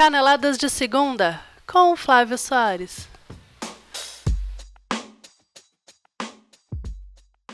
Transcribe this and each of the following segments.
Caneladas de Segunda com Flávio Soares.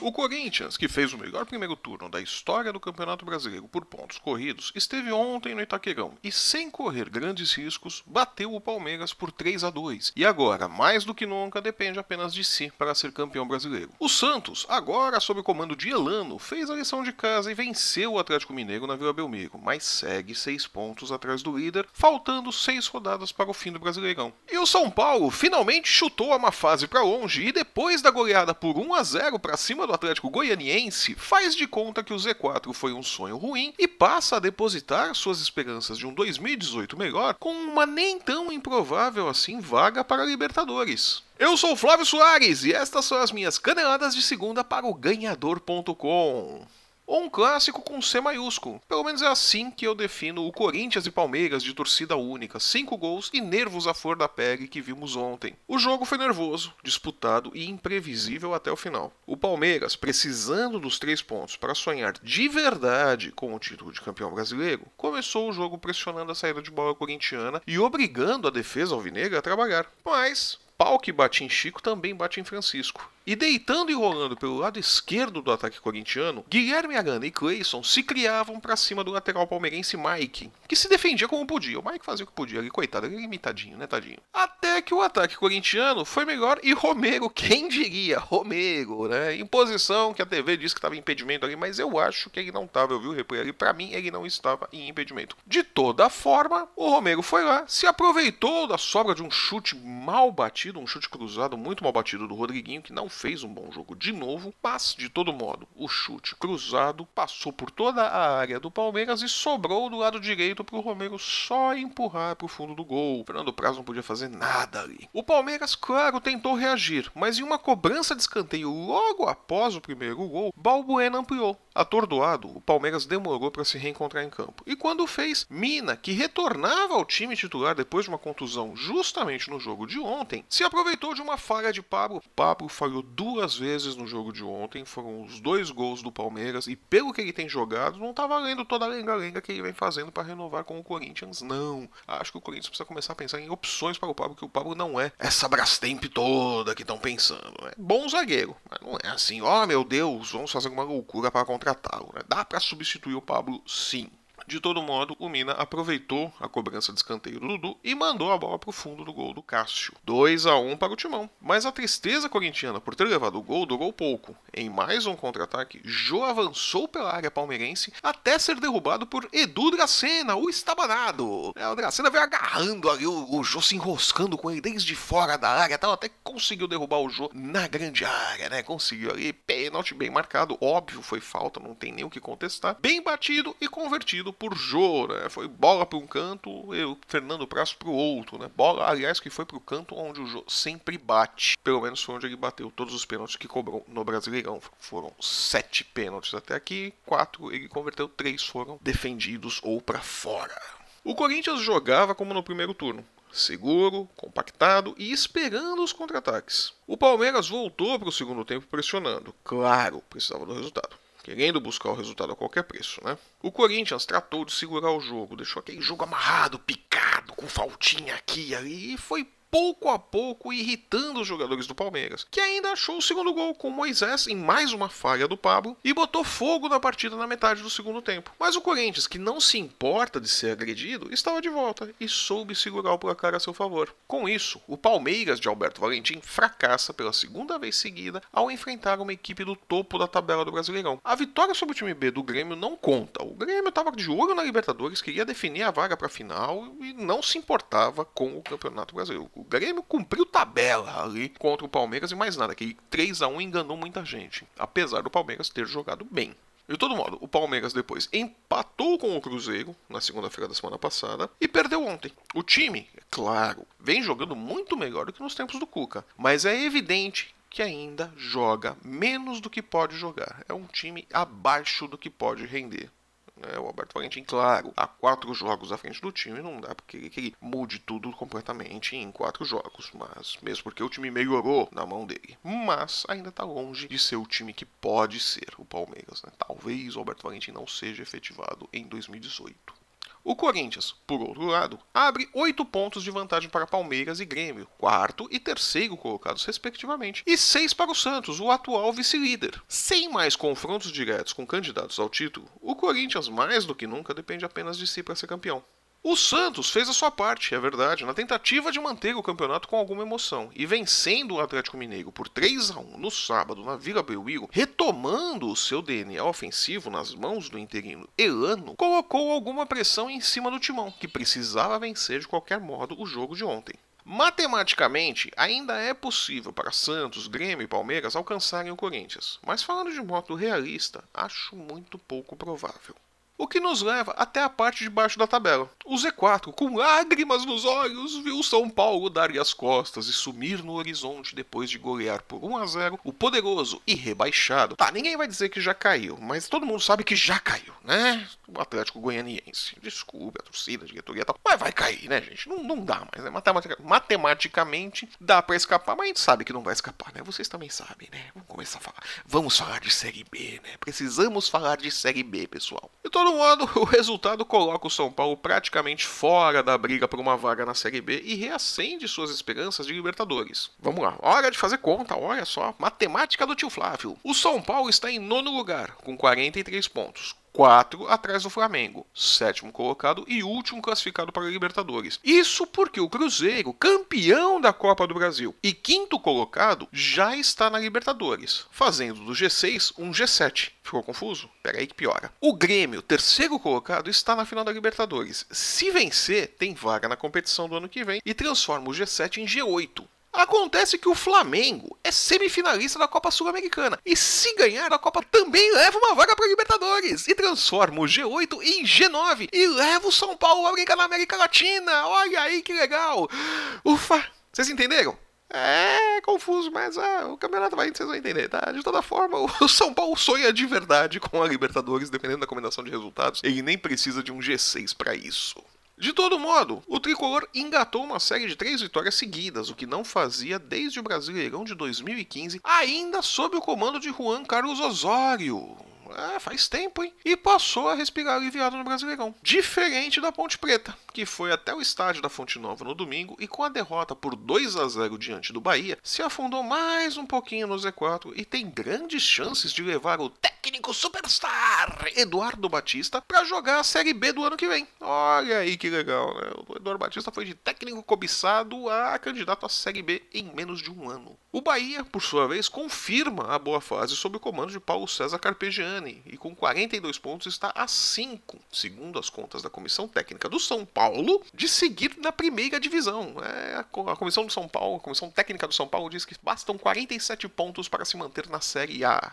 O Corinthians, que fez o melhor primeiro turno da história do Campeonato Brasileiro por pontos corridos, esteve ontem no Itaquerão e, sem correr grandes riscos, bateu o Palmeiras por 3 a 2 e agora, mais do que nunca, depende apenas de si para ser campeão brasileiro. O Santos, agora sob o comando de Elano, fez a lição de casa e venceu o Atlético Mineiro na Vila Belmiro, mas segue seis pontos atrás do líder, faltando seis rodadas para o fim do Brasileirão. E o São Paulo finalmente chutou a má fase para longe e depois da goleada por 1 a 0 para cima do Atlético Goianiense faz de conta que o Z4 foi um sonho ruim e passa a depositar suas esperanças de um 2018 melhor com uma nem tão improvável assim vaga para Libertadores. Eu sou Flávio Soares e estas são as minhas caneladas de segunda para o ganhador.com ou um clássico com C maiúsculo. Pelo menos é assim que eu defino o Corinthians e Palmeiras de torcida única, cinco gols e nervos à flor da pele que vimos ontem. O jogo foi nervoso, disputado e imprevisível até o final. O Palmeiras, precisando dos três pontos para sonhar de verdade com o título de campeão brasileiro, começou o jogo pressionando a saída de bola corintiana e obrigando a defesa alvinegra a trabalhar. Mas pau que bate em Chico também bate em Francisco. E deitando e rolando pelo lado esquerdo do ataque corintiano, Guilherme Arana e Clayson se criavam para cima do lateral palmeirense Mike, que se defendia como podia. O Mike fazia o que podia ali, coitado, ele limitadinho, né, tadinho. Até que o ataque corintiano foi melhor e Romero, quem diria? Romero, né? Em posição que a TV disse que estava em impedimento ali, mas eu acho que ele não estava, eu vi o replay ali, para mim ele não estava em impedimento. De toda forma, o Romero foi lá, se aproveitou da sobra de um chute mal batido, um chute cruzado muito mal batido do Rodriguinho, que não fez um bom jogo de novo, mas de todo modo, o chute cruzado passou por toda a área do Palmeiras e sobrou do lado direito para o Romero só empurrar para o fundo do gol. O Fernando Praz não podia fazer nada ali. O Palmeiras, claro, tentou reagir, mas em uma cobrança de escanteio logo após o primeiro gol, Balbuena ampliou. Atordoado, o Palmeiras demorou para se reencontrar em campo. E quando fez, Mina, que retornava ao time titular depois de uma contusão justamente no jogo de ontem, se aproveitou de uma falha de Pablo. Pablo falhou duas vezes no jogo de ontem, foram os dois gols do Palmeiras, e pelo que ele tem jogado, não tá valendo toda a lenga-lenga que ele vem fazendo para renovar com o Corinthians, não. Acho que o Corinthians precisa começar a pensar em opções para o Pablo, que o Pablo não é essa Brastemp toda que estão pensando. É bom zagueiro, mas não é assim, ó oh, meu Deus, vamos fazer uma loucura para contratá-lo. Né? Dá para substituir o Pablo, sim. De todo modo, o Mina aproveitou a cobrança de escanteio do Dudu e mandou a bola para o fundo do gol do Cássio. 2 a 1 para o Timão. Mas a tristeza corintiana por ter levado o gol durou pouco. Em mais um contra-ataque, Jô avançou pela área palmeirense até ser derrubado por Edu Dracena, o estabanado. É, o Dracena veio agarrando ali o, o Jô, se enroscando com ele desde fora da área, tal, até conseguiu derrubar o Jô na grande área, né? Conseguiu ali, pênalti bem marcado, óbvio, foi falta, não tem nem o que contestar. Bem batido e convertido por Jô, né? Foi bola para um canto e o Fernando Prazo para o outro, né? Bola, aliás, que foi para o canto onde o Jô sempre bate. Pelo menos foi onde ele bateu todos os pênaltis que cobrou no Brasileirão. Foram sete pênaltis até aqui, quatro ele converteu, três foram defendidos ou para fora. O Corinthians jogava como no primeiro turno, seguro, compactado e esperando os contra-ataques. O Palmeiras voltou para o segundo tempo pressionando. Claro, precisava do resultado querendo buscar o resultado a qualquer preço, né? O Corinthians tratou de segurar o jogo, deixou aquele jogo amarrado, picado, com faltinha aqui e ali, e foi pouco a pouco irritando os jogadores do Palmeiras, que ainda achou o segundo gol com Moisés em mais uma falha do Pablo e botou fogo na partida na metade do segundo tempo. Mas o Corinthians, que não se importa de ser agredido, estava de volta e soube segurar o placar a seu favor. Com isso, o Palmeiras de Alberto Valentim fracassa pela segunda vez seguida ao enfrentar uma equipe do topo da tabela do Brasileirão. A vitória sobre o time B do Grêmio não conta. O Grêmio estava de olho na Libertadores, queria definir a vaga para a final e não se importava com o Campeonato Brasileiro. O Grêmio cumpriu tabela ali contra o Palmeiras e mais nada, que 3 a 1 enganou muita gente, apesar do Palmeiras ter jogado bem. De todo modo, o Palmeiras depois empatou com o Cruzeiro na segunda-feira da semana passada e perdeu ontem. O time, é claro, vem jogando muito melhor do que nos tempos do Cuca, mas é evidente que ainda joga menos do que pode jogar. É um time abaixo do que pode render. Né? O Alberto Valentim, claro, há quatro jogos à frente do time, não dá porque que ele mude tudo completamente em quatro jogos, mas mesmo porque o time melhorou na mão dele. Mas ainda está longe de ser o time que pode ser o Palmeiras. Né? Talvez o Alberto Valentim não seja efetivado em 2018. O Corinthians, por outro lado, abre oito pontos de vantagem para Palmeiras e Grêmio, quarto e terceiro colocados respectivamente, e seis para o Santos, o atual vice-líder. Sem mais confrontos diretos com candidatos ao título, o Corinthians mais do que nunca depende apenas de si para ser campeão. O Santos fez a sua parte, é verdade, na tentativa de manter o campeonato com alguma emoção e vencendo o Atlético Mineiro por 3 a 1 no sábado na Vila Belmiro, retomando o seu DNA ofensivo nas mãos do interino Elano, colocou alguma pressão em cima do timão, que precisava vencer de qualquer modo o jogo de ontem. Matematicamente, ainda é possível para Santos, Grêmio e Palmeiras alcançarem o Corinthians, mas falando de modo realista, acho muito pouco provável. O que nos leva até a parte de baixo da tabela. O Z4, com lágrimas nos olhos, viu São Paulo dar-lhe as costas e sumir no horizonte depois de golear por 1 a 0 o poderoso e rebaixado. Tá, ninguém vai dizer que já caiu, mas todo mundo sabe que já caiu, né? O Atlético Goianiense. Desculpe a torcida, a diretoria e tal. Mas vai cair, né, gente? Não, não dá mais, né? Matematica, matematicamente dá para escapar, mas a gente sabe que não vai escapar, né? Vocês também sabem, né? Vamos começar a falar. Vamos falar de Série B, né? Precisamos falar de Série B, pessoal. Eu tô todo modo, o resultado coloca o São Paulo praticamente fora da briga por uma vaga na Série B e reacende suas esperanças de Libertadores. Vamos lá, hora de fazer conta, olha só, matemática do tio Flávio. O São Paulo está em nono lugar, com 43 pontos. 4 atrás do Flamengo, sétimo colocado e último classificado para a Libertadores. Isso porque o Cruzeiro, campeão da Copa do Brasil e quinto colocado, já está na Libertadores, fazendo do G6 um G7. Ficou confuso? Pera aí que piora. O Grêmio, terceiro colocado, está na final da Libertadores. Se vencer, tem vaga na competição do ano que vem e transforma o G7 em G8. Acontece que o Flamengo é semifinalista da Copa Sul-Americana e se ganhar a Copa também leva uma vaga para Libertadores e transforma o G8 em G9 e leva o São Paulo a brincar na América Latina. Olha aí que legal. Ufa, vocês entenderam? É confuso, mas ah, o campeonato vai vocês vão entender, tá? De toda forma, o São Paulo sonha de verdade com a Libertadores, dependendo da combinação de resultados. Ele nem precisa de um G6 para isso. De todo modo, o tricolor engatou uma série de três vitórias seguidas, o que não fazia desde o Brasileirão de 2015, ainda sob o comando de Juan Carlos Osório. É, faz tempo, hein? E passou a respirar aliviado no Brasileirão. Diferente da Ponte Preta, que foi até o estádio da Fonte Nova no domingo e com a derrota por 2 a 0 diante do Bahia, se afundou mais um pouquinho no Z4 e tem grandes chances de levar o técnico superstar Eduardo Batista para jogar a Série B do ano que vem. Olha aí que legal, né? O Eduardo Batista foi de técnico cobiçado a candidato à Série B em menos de um ano. O Bahia, por sua vez, confirma a boa fase sob o comando de Paulo César Carpegiani e com 42 pontos está a 5, segundo as contas da Comissão Técnica do São Paulo, de seguir na primeira divisão. É, a Comissão do São Paulo, a Comissão Técnica do São Paulo diz que bastam 47 pontos para se manter na Série A.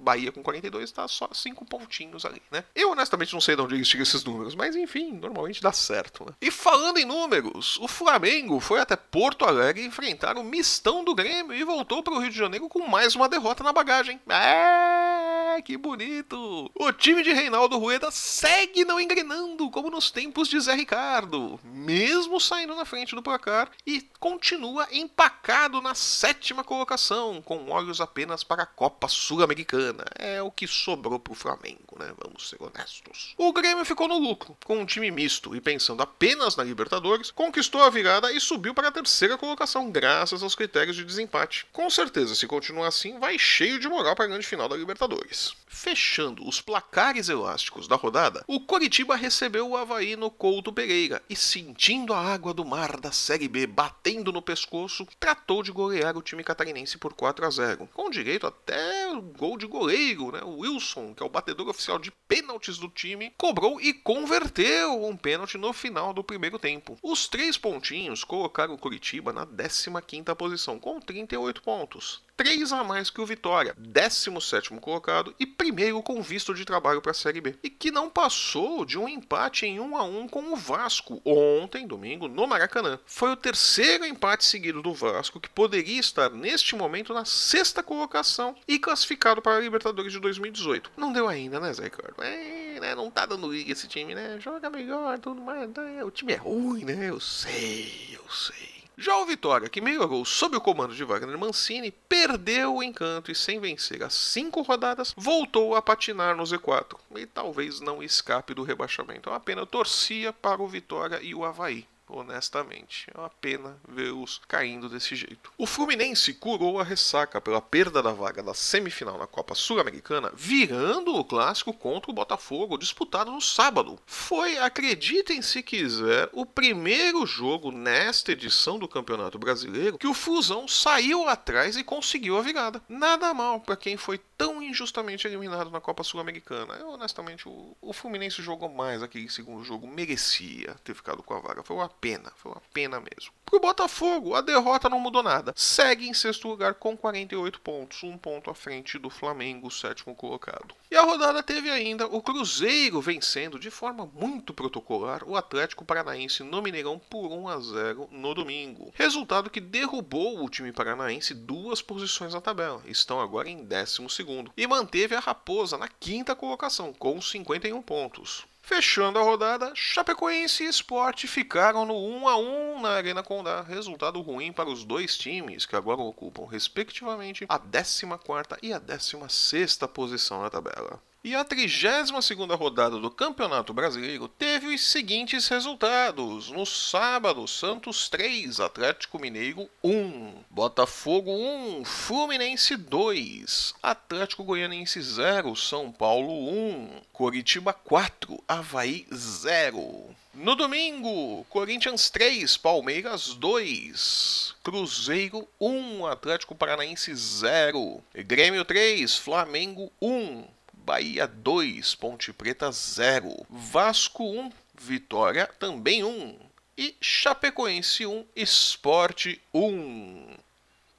Bahia com 42 está só 5 pontinhos ali, né? Eu honestamente não sei de onde tiram esses números, mas enfim, normalmente dá certo, né? E falando em números, o Flamengo foi até Porto Alegre enfrentar o mistão do Grêmio e voltou para o Rio de Janeiro com mais uma derrota na bagagem. É, que bonito! O time de Reinaldo Rueda segue não engrenando como nos tempos de Zé Ricardo, mesmo saindo na frente do placar e continua empacado na sétima colocação, com olhos apenas para a Copa Sul-Americana é o que sobrou pro Flamengo, né? Vamos ser honestos. O Grêmio ficou no lucro, com um time misto e pensando apenas na Libertadores, conquistou a virada e subiu para a terceira colocação, graças aos critérios de desempate. Com certeza, se continuar assim, vai cheio de moral para a grande final da Libertadores. Fechando os placares elásticos da rodada, o Coritiba recebeu o Havaí no Couto Pereira e, sentindo a água do mar da Série B batendo no pescoço, tratou de golear o time catarinense por 4 a 0, com direito até gol de goleiro, né? O Wilson, que é o batedor oficial de pênaltis do time, cobrou e converteu um pênalti no final do primeiro tempo. Os três pontinhos colocaram o Curitiba na 15ª posição, com 38 pontos. 3 a mais que o Vitória, 17 colocado e primeiro com visto de trabalho para a Série B. E que não passou de um empate em 1 a 1 com o Vasco ontem, domingo, no Maracanã. Foi o terceiro empate seguido do Vasco que poderia estar neste momento na sexta colocação e classificado para a Libertadores de 2018. Não deu ainda, né, Zé Ricardo? É, né, não tá dando liga esse time, né? Joga melhor, tudo mais. Né? O time é ruim, né? Eu sei, eu sei. Já o Vitória, que melhorou sob o comando de Wagner Mancini, perdeu o encanto e, sem vencer as cinco rodadas, voltou a patinar no Z4 e talvez não escape do rebaixamento. É uma pena, eu torcia para o Vitória e o Havaí honestamente. É uma pena vê-los caindo desse jeito. O Fluminense curou a ressaca pela perda da vaga da semifinal na Copa Sul-Americana, virando o clássico contra o Botafogo, disputado no sábado. Foi, acreditem se quiser, o primeiro jogo nesta edição do Campeonato Brasileiro que o Fusão saiu atrás e conseguiu a virada. Nada mal para quem foi tão injustamente eliminado na Copa Sul-Americana. Honestamente, o, o Fluminense jogou mais aquele segundo jogo, merecia ter ficado com a vaga. Foi uma pena, foi uma pena mesmo. Pro Botafogo, a derrota não mudou nada. Segue em sexto lugar com 48 pontos, um ponto à frente do Flamengo, sétimo colocado. E a rodada teve ainda o Cruzeiro vencendo de forma muito protocolar o Atlético Paranaense no Mineirão por 1 a 0 no domingo. Resultado que derrubou o time paranaense duas posições na tabela. Estão agora em 12 segundo e manteve a Raposa na quinta colocação com 51 pontos. Fechando a rodada, Chapecoense e Sport ficaram no 1 a 1 na Arena Condá. Resultado ruim para os dois times, que agora ocupam, respectivamente, a 14ª e a 16ª posição na tabela. E a 32 rodada do Campeonato Brasileiro teve os seguintes resultados. No sábado, Santos 3, Atlético Mineiro 1, Botafogo 1, Fluminense 2, Atlético Goianiense 0, São Paulo 1, Coritiba 4, Havaí 0. No domingo, Corinthians 3, Palmeiras 2, Cruzeiro 1, Atlético Paranaense 0, Grêmio 3, Flamengo 1, Bahia 2, Ponte Preta 0, Vasco 1, Vitória também 1 e Chapecoense 1, Esporte 1.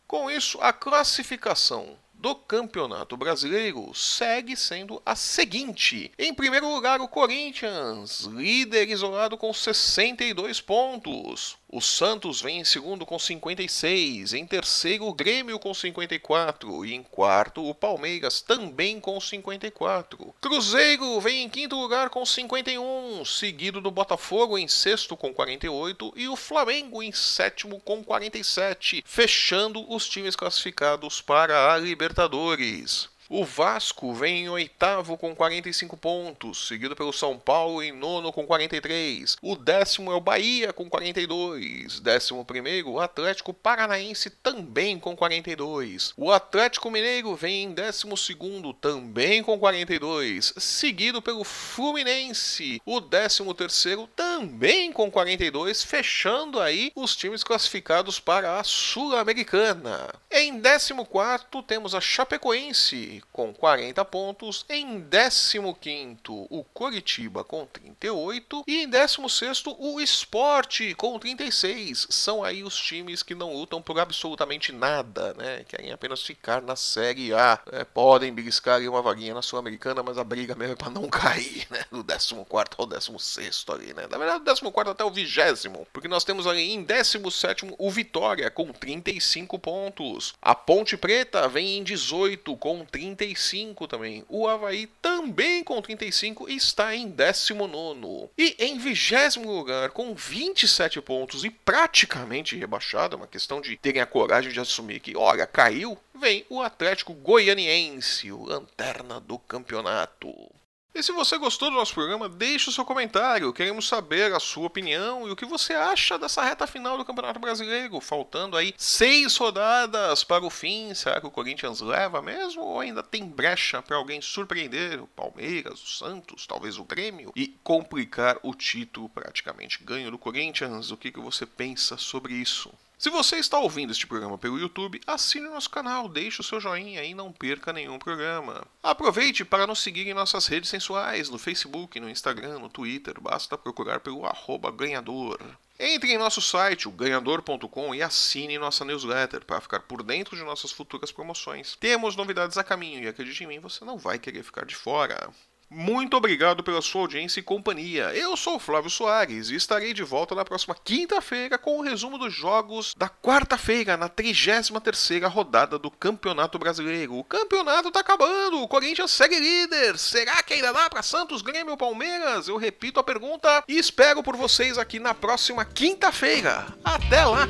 Com isso, a classificação do Campeonato Brasileiro segue sendo a seguinte: em primeiro lugar, o Corinthians, líder isolado com 62 pontos. O Santos vem em segundo com 56, em terceiro o Grêmio com 54 e em quarto o Palmeiras também com 54. Cruzeiro vem em quinto lugar com 51, seguido do Botafogo em sexto com 48 e o Flamengo em sétimo com 47, fechando os times classificados para a Libertadores. O Vasco vem em oitavo com 45 pontos, seguido pelo São Paulo em nono com 43. O décimo é o Bahia com 42. Décimo primeiro, o Atlético Paranaense também com 42. O Atlético Mineiro vem em décimo segundo também com 42, seguido pelo Fluminense. O décimo terceiro também com 42, fechando aí os times classificados para a Sul-Americana. Em décimo quarto temos a Chapecoense com 40 pontos. Em 15, o Coritiba com 38. E em 16, o Esporte com 36. São aí os times que não lutam por absolutamente nada, né? Querem apenas ficar na Série A. É, podem beliscar uma vaguinha na Sul-Americana, mas a briga mesmo é para não cair, né? Do 14 ao 16 ali, né? Na verdade, do 14 até o 20, porque nós temos ali em 17 o Vitória com 35 pontos. A Ponte Preta vem em 18 com 30 35 também. O Havaí também com 35 está em 19. E em 20 lugar, com 27 pontos e praticamente rebaixado, é uma questão de terem a coragem de assumir que, olha, caiu, vem o Atlético Goianiense, o lanterna do campeonato. E se você gostou do nosso programa, deixe o seu comentário. Queremos saber a sua opinião e o que você acha dessa reta final do Campeonato Brasileiro. Faltando aí seis rodadas para o fim. Será que o Corinthians leva mesmo? Ou ainda tem brecha para alguém surpreender? O Palmeiras, o Santos, talvez o Grêmio? E complicar o título praticamente ganho do Corinthians? O que, que você pensa sobre isso? Se você está ouvindo este programa pelo YouTube, assine nosso canal, deixe o seu joinha e não perca nenhum programa. Aproveite para nos seguir em nossas redes sensuais, no Facebook, no Instagram, no Twitter, basta procurar pelo ganhador. Entre em nosso site, o ganhador.com, e assine nossa newsletter para ficar por dentro de nossas futuras promoções. Temos novidades a caminho e acredite em mim, você não vai querer ficar de fora. Muito obrigado pela sua audiência e companhia. Eu sou o Flávio Soares e estarei de volta na próxima quinta-feira com o resumo dos jogos da quarta-feira, na 33ª rodada do Campeonato Brasileiro. O campeonato tá acabando, o Corinthians segue líder. Será que ainda dá para Santos, Grêmio ou Palmeiras? Eu repito a pergunta e espero por vocês aqui na próxima quinta-feira. Até lá!